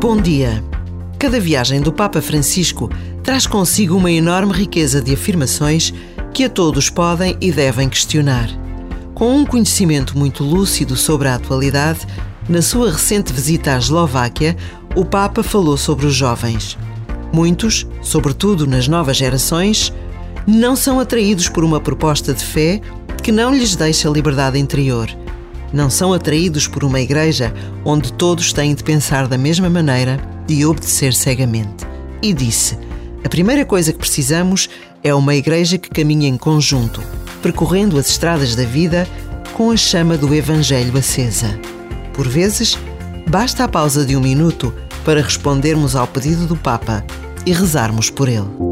Bom dia. Cada viagem do Papa Francisco traz consigo uma enorme riqueza de afirmações que a todos podem e devem questionar. Com um conhecimento muito lúcido sobre a atualidade, na sua recente visita à Eslováquia, o Papa falou sobre os jovens. Muitos, sobretudo nas novas gerações, não são atraídos por uma proposta de fé que não lhes deixa liberdade interior. Não são atraídos por uma igreja onde todos têm de pensar da mesma maneira e obedecer cegamente. E disse: A primeira coisa que precisamos é uma igreja que caminhe em conjunto, percorrendo as estradas da vida com a chama do Evangelho acesa. Por vezes, basta a pausa de um minuto para respondermos ao pedido do Papa e rezarmos por ele.